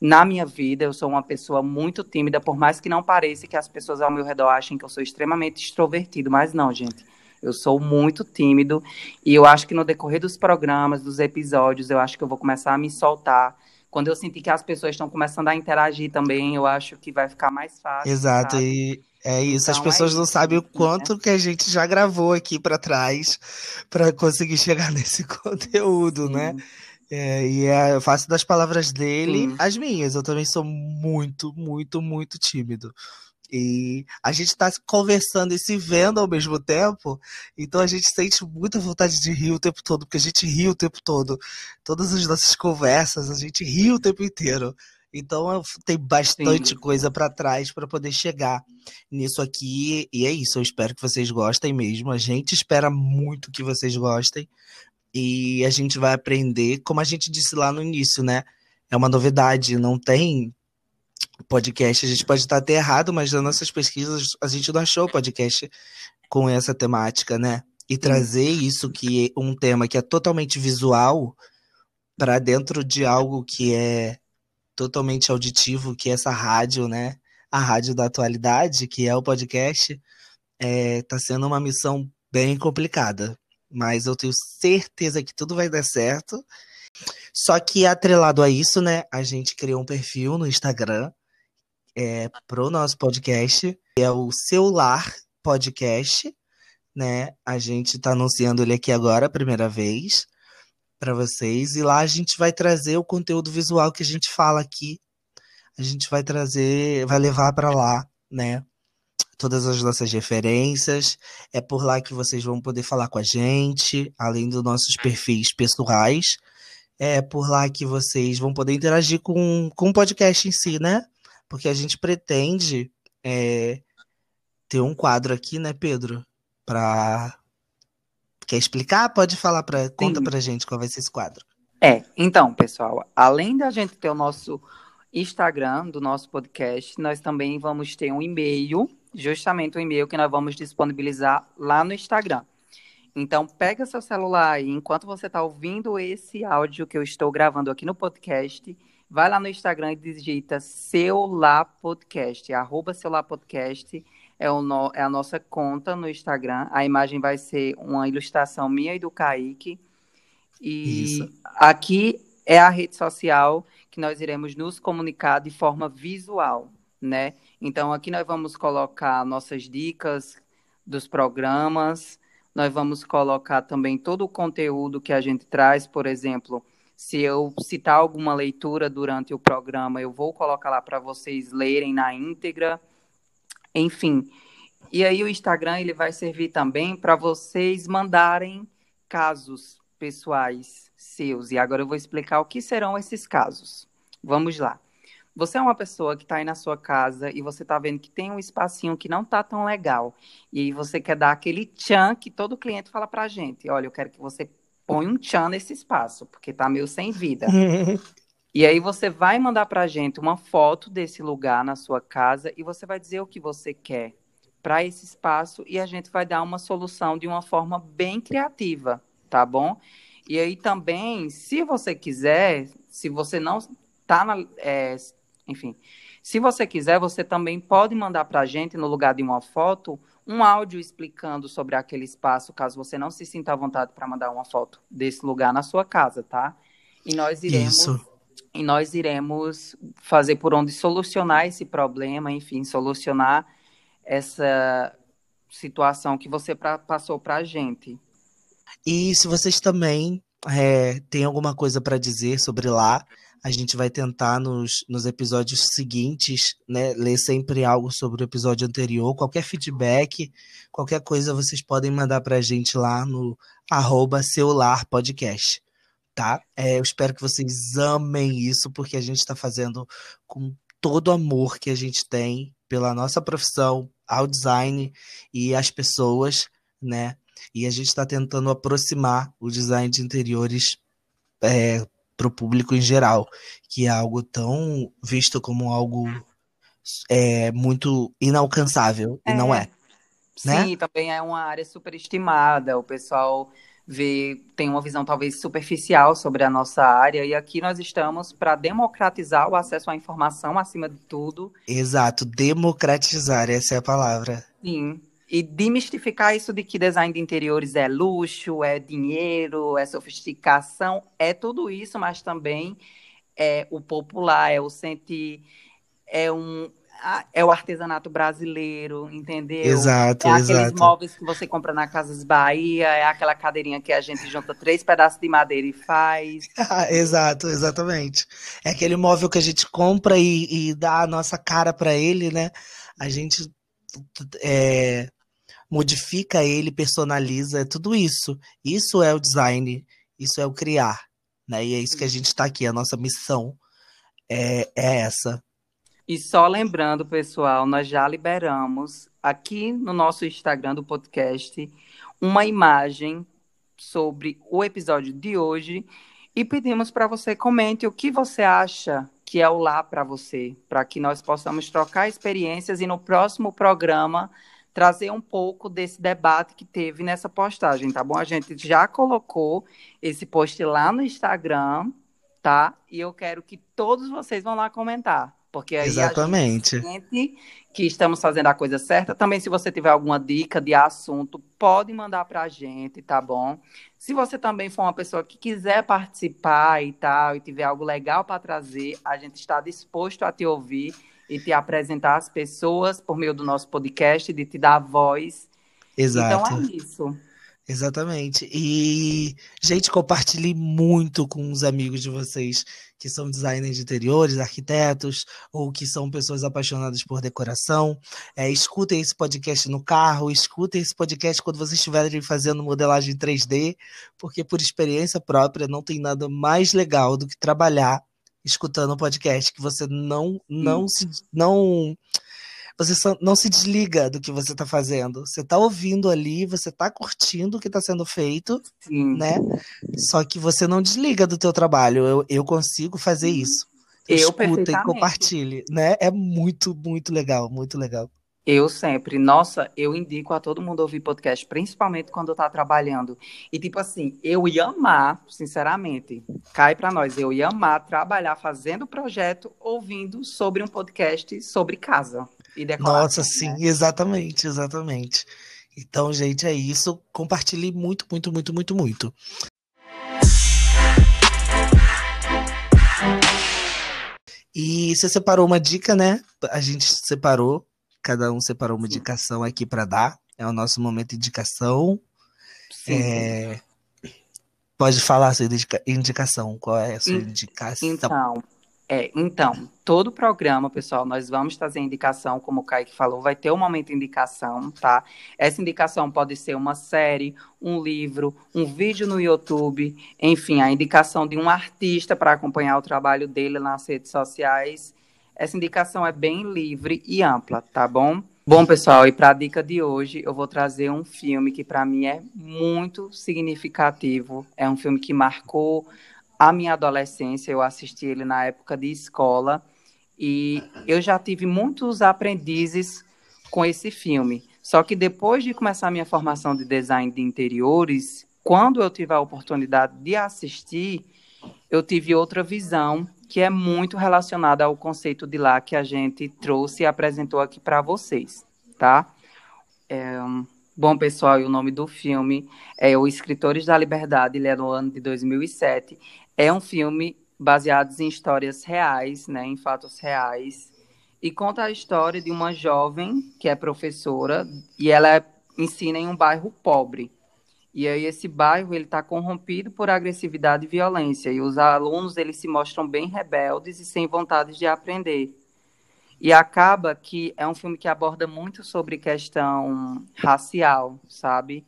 na minha vida, eu sou uma pessoa muito tímida, por mais que não pareça que as pessoas ao meu redor achem que eu sou extremamente extrovertido, mas não, gente. Eu sou muito tímido e eu acho que no decorrer dos programas, dos episódios, eu acho que eu vou começar a me soltar. Quando eu sentir que as pessoas estão começando a interagir também, eu acho que vai ficar mais fácil. Exato, sabe? e é isso. Então, As pessoas é não sabem o né? quanto né? que a gente já gravou aqui para trás para conseguir chegar nesse conteúdo, né? Sim. né? É, e é, eu faço das palavras dele Sim. as minhas. Eu também sou muito, muito, muito tímido. E a gente tá conversando e se vendo ao mesmo tempo, então a gente sente muita vontade de rir o tempo todo, porque a gente ri o tempo todo. Todas as nossas conversas, a gente ri o tempo inteiro. Então tem bastante Sim. coisa para trás para poder chegar nisso aqui. E é isso, eu espero que vocês gostem mesmo. A gente espera muito que vocês gostem e a gente vai aprender, como a gente disse lá no início, né? É uma novidade, não tem podcast. A gente pode estar até errado, mas nas nossas pesquisas a gente não achou podcast com essa temática, né? E trazer isso que é um tema que é totalmente visual para dentro de algo que é totalmente auditivo, que é essa rádio, né? A rádio da atualidade, que é o podcast, é, tá sendo uma missão bem complicada mas eu tenho certeza que tudo vai dar certo. Só que atrelado a isso, né, a gente criou um perfil no Instagram é, pro nosso podcast, é o Celular Podcast, né? A gente tá anunciando ele aqui agora, a primeira vez, para vocês. E lá a gente vai trazer o conteúdo visual que a gente fala aqui. A gente vai trazer, vai levar para lá, né? Todas as nossas referências. É por lá que vocês vão poder falar com a gente, além dos nossos perfis pessoais. É por lá que vocês vão poder interagir com, com o podcast em si, né? Porque a gente pretende é, ter um quadro aqui, né, Pedro? Pra. Quer explicar? Pode falar para conta pra gente qual vai ser esse quadro. É, então, pessoal, além da gente ter o nosso Instagram do nosso podcast, nós também vamos ter um e-mail justamente o e-mail que nós vamos disponibilizar lá no Instagram. Então, pega seu celular e enquanto você está ouvindo esse áudio que eu estou gravando aqui no podcast, vai lá no Instagram e digita Celular Podcast, arroba Celular Podcast, é, o no, é a nossa conta no Instagram. A imagem vai ser uma ilustração minha e do Kaique. E Isso. aqui é a rede social que nós iremos nos comunicar de forma visual, né? Então, aqui nós vamos colocar nossas dicas dos programas, nós vamos colocar também todo o conteúdo que a gente traz, por exemplo, se eu citar alguma leitura durante o programa, eu vou colocar lá para vocês lerem na íntegra. Enfim. E aí o Instagram ele vai servir também para vocês mandarem casos pessoais seus. E agora eu vou explicar o que serão esses casos. Vamos lá. Você é uma pessoa que está aí na sua casa e você está vendo que tem um espacinho que não está tão legal. E aí você quer dar aquele tchan que todo cliente fala para a gente. Olha, eu quero que você ponha um tchan nesse espaço, porque está meio sem vida. e aí você vai mandar para a gente uma foto desse lugar na sua casa e você vai dizer o que você quer para esse espaço e a gente vai dar uma solução de uma forma bem criativa, tá bom? E aí também, se você quiser, se você não está na, é, enfim. Se você quiser, você também pode mandar para a gente, no lugar de uma foto, um áudio explicando sobre aquele espaço, caso você não se sinta à vontade para mandar uma foto desse lugar na sua casa, tá? E nós iremos. Isso. E nós iremos fazer por onde solucionar esse problema, enfim, solucionar essa situação que você pra, passou para a gente. E se vocês também é, têm alguma coisa para dizer sobre lá, a gente vai tentar nos, nos episódios seguintes, né, ler sempre algo sobre o episódio anterior. Qualquer feedback, qualquer coisa, vocês podem mandar para a gente lá no arroba celular podcast, tá? É, eu espero que vocês amem isso, porque a gente está fazendo com todo o amor que a gente tem pela nossa profissão, ao design e as pessoas, né? E a gente está tentando aproximar o design de interiores é, para o público em geral, que é algo tão visto como algo é, muito inalcançável, é. e não é. Né? Sim, também é uma área superestimada, o pessoal vê, tem uma visão talvez superficial sobre a nossa área, e aqui nós estamos para democratizar o acesso à informação acima de tudo. Exato, democratizar, essa é a palavra. Sim, e demistificar isso de que design de interiores é luxo, é dinheiro, é sofisticação, é tudo isso, mas também é o popular, é o sentir, é um é o artesanato brasileiro, entendeu? Exato, é aqueles exato. móveis que você compra na Casas Bahia, é aquela cadeirinha que a gente junta três pedaços de madeira e faz. exato, exatamente. É aquele móvel que a gente compra e, e dá a nossa cara para ele, né? A gente é, modifica ele, personaliza, é tudo isso. Isso é o design, isso é o criar, né? E é isso que a gente está aqui, a nossa missão é, é essa. E só lembrando, pessoal, nós já liberamos aqui no nosso Instagram do podcast uma imagem sobre o episódio de hoje e pedimos para você comente o que você acha que é o lá para você, para que nós possamos trocar experiências e no próximo programa trazer um pouco desse debate que teve nessa postagem, tá bom? A gente já colocou esse post lá no Instagram, tá? E eu quero que todos vocês vão lá comentar. Porque aí Exatamente. a gente que estamos fazendo a coisa certa. Também, se você tiver alguma dica de assunto, pode mandar para a gente, tá bom? Se você também for uma pessoa que quiser participar e tal, e tiver algo legal para trazer, a gente está disposto a te ouvir e te apresentar as pessoas por meio do nosso podcast, de te dar voz. Exato. Então é isso. Exatamente. E, gente, compartilhe muito com os amigos de vocês que são designers de interiores, arquitetos, ou que são pessoas apaixonadas por decoração. É, escutem esse podcast no carro, escutem esse podcast quando vocês estiverem fazendo modelagem 3D, porque por experiência própria não tem nada mais legal do que trabalhar escutando um podcast que você não não se não você não se desliga do que você está fazendo. Você está ouvindo ali, você está curtindo o que está sendo feito, Sim. né? Só que você não desliga do teu trabalho. Eu, eu consigo fazer uhum. isso. Eu Escuta e compartilhe, né? É muito, muito legal, muito legal. Eu sempre. Nossa, eu indico a todo mundo ouvir podcast, principalmente quando tá trabalhando. E, tipo assim, eu ia amar, sinceramente, cai para nós, eu ia amar trabalhar fazendo projeto, ouvindo sobre um podcast sobre casa e decoração. Nossa, sim, né? exatamente, exatamente. Então, gente, é isso. Compartilhe muito, muito, muito, muito, muito. E você separou uma dica, né? A gente separou Cada um separou uma indicação aqui para dar. É o nosso momento de indicação. É... Pode falar a sua indicação. Qual é a sua indicação? Então, é, então, todo programa, pessoal, nós vamos trazer indicação, como o Kaique falou, vai ter um momento de indicação, tá? Essa indicação pode ser uma série, um livro, um vídeo no YouTube, enfim, a indicação de um artista para acompanhar o trabalho dele nas redes sociais. Essa indicação é bem livre e ampla, tá bom? Bom, pessoal, e para a dica de hoje, eu vou trazer um filme que para mim é muito significativo. É um filme que marcou a minha adolescência. Eu assisti ele na época de escola e eu já tive muitos aprendizes com esse filme. Só que depois de começar a minha formação de design de interiores, quando eu tive a oportunidade de assistir, eu tive outra visão que é muito relacionada ao conceito de lá que a gente trouxe e apresentou aqui para vocês, tá? É, bom, pessoal, o nome do filme é O Escritores da Liberdade, ele é no ano de 2007. É um filme baseado em histórias reais, né, em fatos reais, e conta a história de uma jovem que é professora e ela ensina em um bairro pobre. E aí esse bairro ele está corrompido por agressividade e violência e os alunos eles se mostram bem rebeldes e sem vontade de aprender. E acaba que é um filme que aborda muito sobre questão racial, sabe?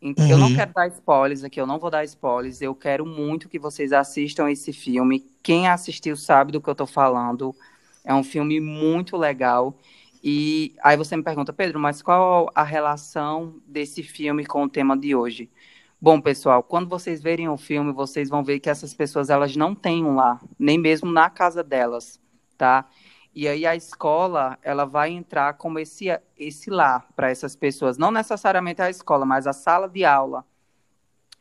Uhum. Eu não uhum. quero dar spoilers aqui, eu não vou dar spoilers. Eu quero muito que vocês assistam esse filme. Quem assistiu sabe do que eu estou falando. É um filme muito legal. E aí você me pergunta, Pedro, mas qual a relação desse filme com o tema de hoje? Bom, pessoal, quando vocês verem o filme, vocês vão ver que essas pessoas elas não têm um lar, nem mesmo na casa delas, tá? E aí a escola, ela vai entrar como esse esse lar para essas pessoas, não necessariamente a escola, mas a sala de aula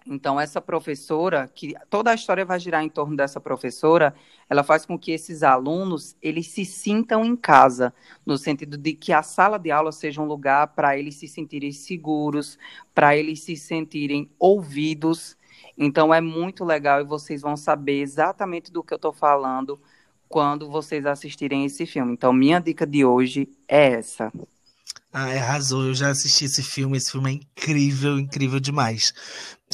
então, essa professora, que toda a história vai girar em torno dessa professora, ela faz com que esses alunos, eles se sintam em casa, no sentido de que a sala de aula seja um lugar para eles se sentirem seguros, para eles se sentirem ouvidos. Então, é muito legal e vocês vão saber exatamente do que eu estou falando quando vocês assistirem esse filme. Então, minha dica de hoje é essa. Ah, arrasou. Eu já assisti esse filme. Esse filme é incrível, incrível demais.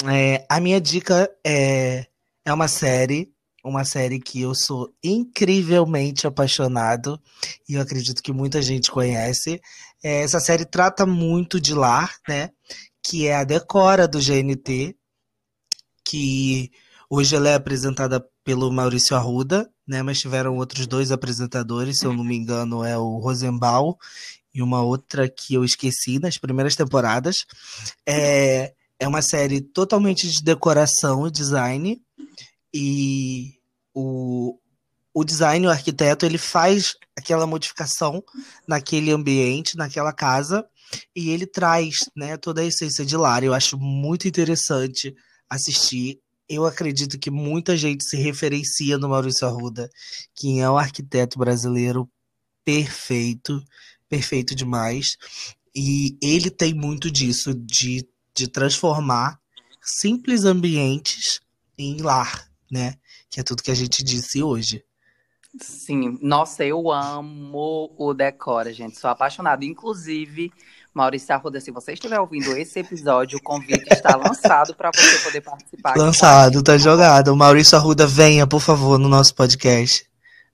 É, a minha dica é, é uma série. Uma série que eu sou incrivelmente apaixonado e eu acredito que muita gente conhece. É, essa série trata muito de lar, né? Que é a Decora do GNT, que hoje ela é apresentada pelo Maurício Arruda, né? Mas tiveram outros dois apresentadores, se eu não me engano, é o Rosenbaum e uma outra que eu esqueci nas primeiras temporadas. É, é uma série totalmente de decoração e design. E o, o design, o arquiteto, ele faz aquela modificação naquele ambiente, naquela casa, e ele traz né, toda a essência de lar. Eu acho muito interessante assistir. Eu acredito que muita gente se referencia no Maurício Arruda, que é um arquiteto brasileiro perfeito perfeito demais. E ele tem muito disso, de, de transformar simples ambientes em lar, né? Que é tudo que a gente disse hoje. Sim, nossa, eu amo o Decora, gente. Sou apaixonada. Inclusive, Maurício Arruda, se você estiver ouvindo esse episódio, o convite está lançado para você poder participar. Lançado, tá jogado. Maurício Arruda, venha, por favor, no nosso podcast.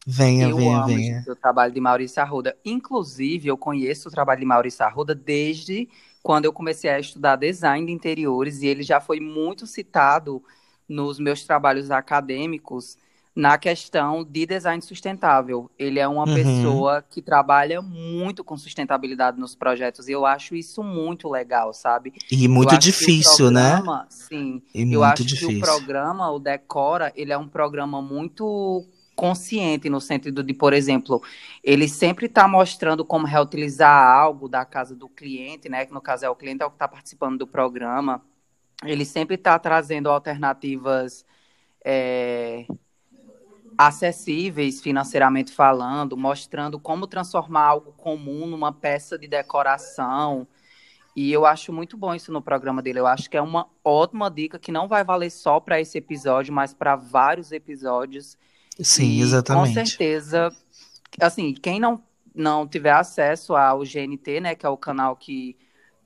Venha, eu venha, amo venha. o trabalho de Maurício Arruda. Inclusive, eu conheço o trabalho de Maurício Arruda desde quando eu comecei a estudar design de interiores e ele já foi muito citado nos meus trabalhos acadêmicos na questão de design sustentável. Ele é uma uhum. pessoa que trabalha muito com sustentabilidade nos projetos e eu acho isso muito legal, sabe? E muito difícil, né? programa, né? Sim. E eu acho difícil. que o programa, o Decora, ele é um programa muito consciente no sentido de, por exemplo, ele sempre está mostrando como reutilizar algo da casa do cliente, né? Que no caso é o cliente é o que está participando do programa. Ele sempre está trazendo alternativas é, acessíveis financeiramente falando, mostrando como transformar algo comum numa peça de decoração. E eu acho muito bom isso no programa dele. Eu acho que é uma ótima dica que não vai valer só para esse episódio, mas para vários episódios Sim, e, exatamente. Com certeza, assim, quem não, não tiver acesso ao GNT, né, que é o canal que,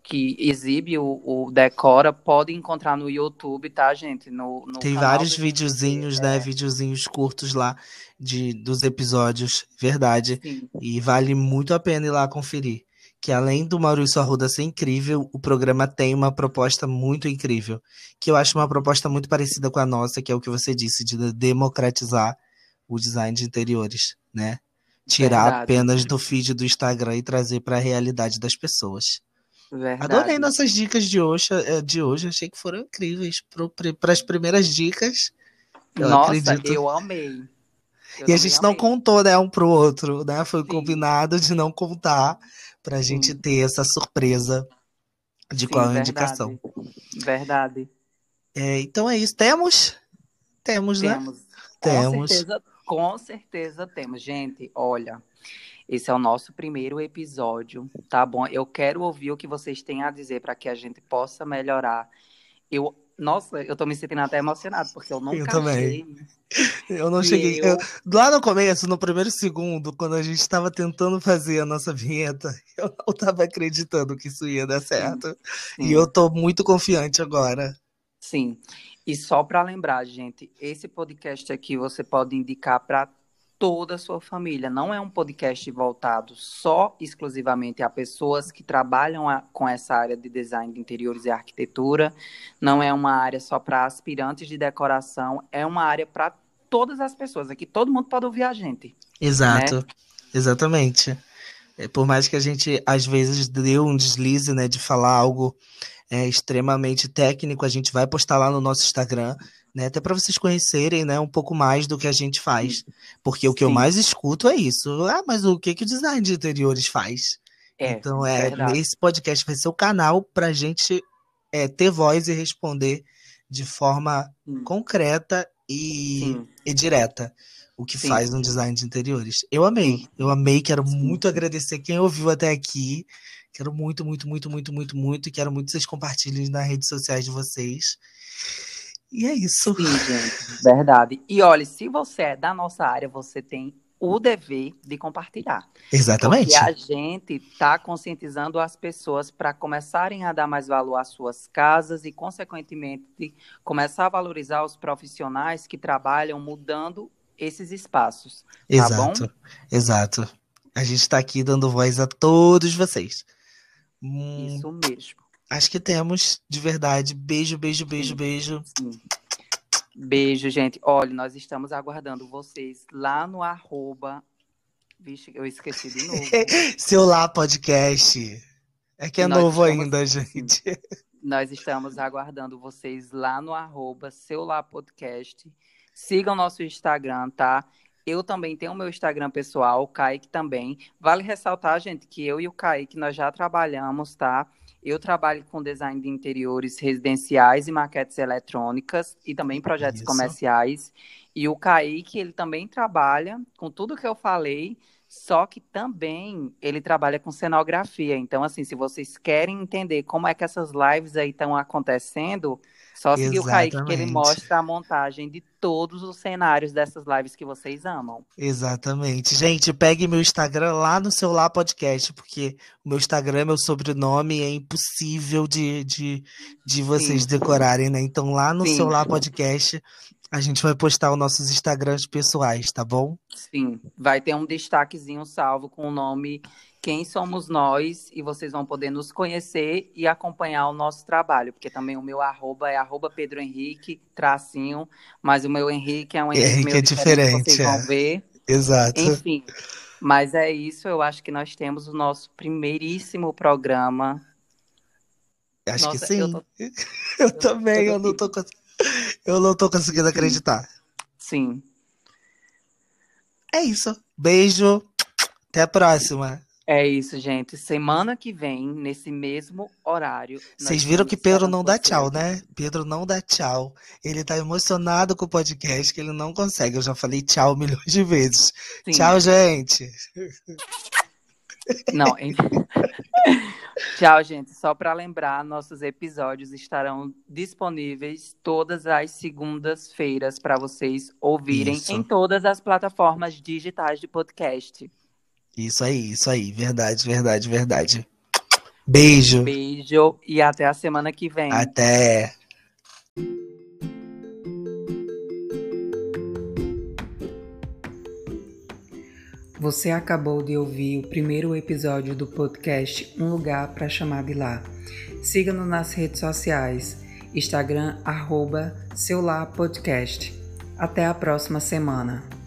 que exibe o, o Decora, pode encontrar no YouTube, tá, gente? No, no Tem vários videozinhos, né, é. videozinhos curtos lá de, dos episódios, verdade. Sim. E vale muito a pena ir lá conferir. Que além do Maurício Arruda ser incrível, o programa tem uma proposta muito incrível. Que eu acho uma proposta muito parecida com a nossa, que é o que você disse, de democratizar o design de interiores, né? Tirar Verdade. apenas do feed do Instagram e trazer para a realidade das pessoas. Verdade. Adorei nossas dicas de hoje, eh, de hoje, achei que foram incríveis para as primeiras dicas. Eu Nossa, acredito. eu amei. Eu e a gente amei. não contou, né, um pro outro, né? Foi Sim. combinado de não contar para a gente ter essa surpresa de Sim, qual é verdade. indicação. Verdade. É, então é isso. Temos? Temos, né? Temos. Temos. Com certeza com certeza temos. Gente, olha, esse é o nosso primeiro episódio, tá bom? Eu quero ouvir o que vocês têm a dizer para que a gente possa melhorar. Eu, nossa, eu tô me sentindo até emocionado, porque eu nunca Eu também. Eu não cheguei. Eu... Eu, lá no começo, no primeiro segundo, quando a gente estava tentando fazer a nossa vinheta, eu não estava acreditando que isso ia dar certo. Sim. E eu tô muito confiante agora. Sim. E só para lembrar, gente, esse podcast aqui você pode indicar para toda a sua família. Não é um podcast voltado só exclusivamente a pessoas que trabalham a, com essa área de design de interiores e arquitetura. Não é uma área só para aspirantes de decoração. É uma área para todas as pessoas. Aqui todo mundo pode ouvir a gente. Exato. Né? Exatamente. É, por mais que a gente às vezes dê um deslize, né, de falar algo é, extremamente técnico, a gente vai postar lá no nosso Instagram, né? Até para vocês conhecerem, né, um pouco mais do que a gente faz. Porque o que Sim. eu mais escuto é isso. Ah, mas o que, que o design de interiores faz? É, então, é, verdade. esse podcast vai ser o canal para a gente é, ter voz e responder de forma Sim. concreta e, e, direta o que Sim. faz um design de interiores. Eu amei, eu amei, quero muito agradecer quem ouviu até aqui. Quero muito, muito, muito, muito, muito, muito. E quero muito que vocês compartilhem nas redes sociais de vocês. E é isso. Sim, gente. Verdade. E olha, se você é da nossa área, você tem o dever de compartilhar. Exatamente. Porque a gente está conscientizando as pessoas para começarem a dar mais valor às suas casas e, consequentemente, começar a valorizar os profissionais que trabalham mudando esses espaços. Tá exato, bom? exato. A gente está aqui dando voz a todos vocês. Isso mesmo. Acho que temos, de verdade. Beijo, beijo, beijo, Sim. beijo. Sim. Beijo, gente. Olha, nós estamos aguardando vocês lá no arroba. Vixe, eu esqueci de novo. Seu lá podcast. É que é novo estamos... ainda, gente. Nós estamos aguardando vocês lá no arroba Seu Lá Podcast. Sigam nosso Instagram, tá? Eu também tenho o meu Instagram pessoal, o Kaique também. Vale ressaltar, gente, que eu e o Kaique nós já trabalhamos, tá? Eu trabalho com design de interiores residenciais e maquetes eletrônicas e também projetos Isso. comerciais. E o Kaique, ele também trabalha com tudo que eu falei, só que também ele trabalha com cenografia. Então, assim, se vocês querem entender como é que essas lives aí estão acontecendo, só seguir o Kaique que ele mostra a montagem de todos os cenários dessas lives que vocês amam. Exatamente. Gente, pegue meu Instagram lá no seu Lá Podcast, porque o meu Instagram é meu sobrenome é impossível de, de, de vocês Sim. decorarem, né? Então lá no Sim. seu Lá Podcast a gente vai postar os nossos Instagrams pessoais, tá bom? Sim, vai ter um destaquezinho salvo com o nome quem somos nós e vocês vão poder nos conhecer e acompanhar o nosso trabalho, porque também o meu arroba é arroba Pedro Henrique, tracinho, mas o meu Henrique é um Henrique, Henrique é diferente, vocês vão é. ver. Exato. Enfim, mas é isso, eu acho que nós temos o nosso primeiríssimo programa. Acho Nossa, que sim. Eu, tô... eu também, eu, eu não tô, eu não tô conseguindo acreditar. Sim. é isso. Beijo. Até a próxima. É isso, gente. Semana que vem, nesse mesmo horário. Vocês viram que Pedro não dá tchau, né? Pedro não dá tchau. Ele tá emocionado com o podcast, que ele não consegue. Eu já falei tchau milhões de vezes. Sim. Tchau, gente. Não, Tchau, gente. Só para lembrar, nossos episódios estarão disponíveis todas as segundas-feiras para vocês ouvirem Isso. em todas as plataformas digitais de podcast. Isso aí, isso aí. Verdade, verdade, verdade. Beijo. Beijo e até a semana que vem. Até. Você acabou de ouvir o primeiro episódio do podcast Um Lugar para Chamar de Lá. Siga-nos nas redes sociais, Instagram, arroba Podcast. Até a próxima semana.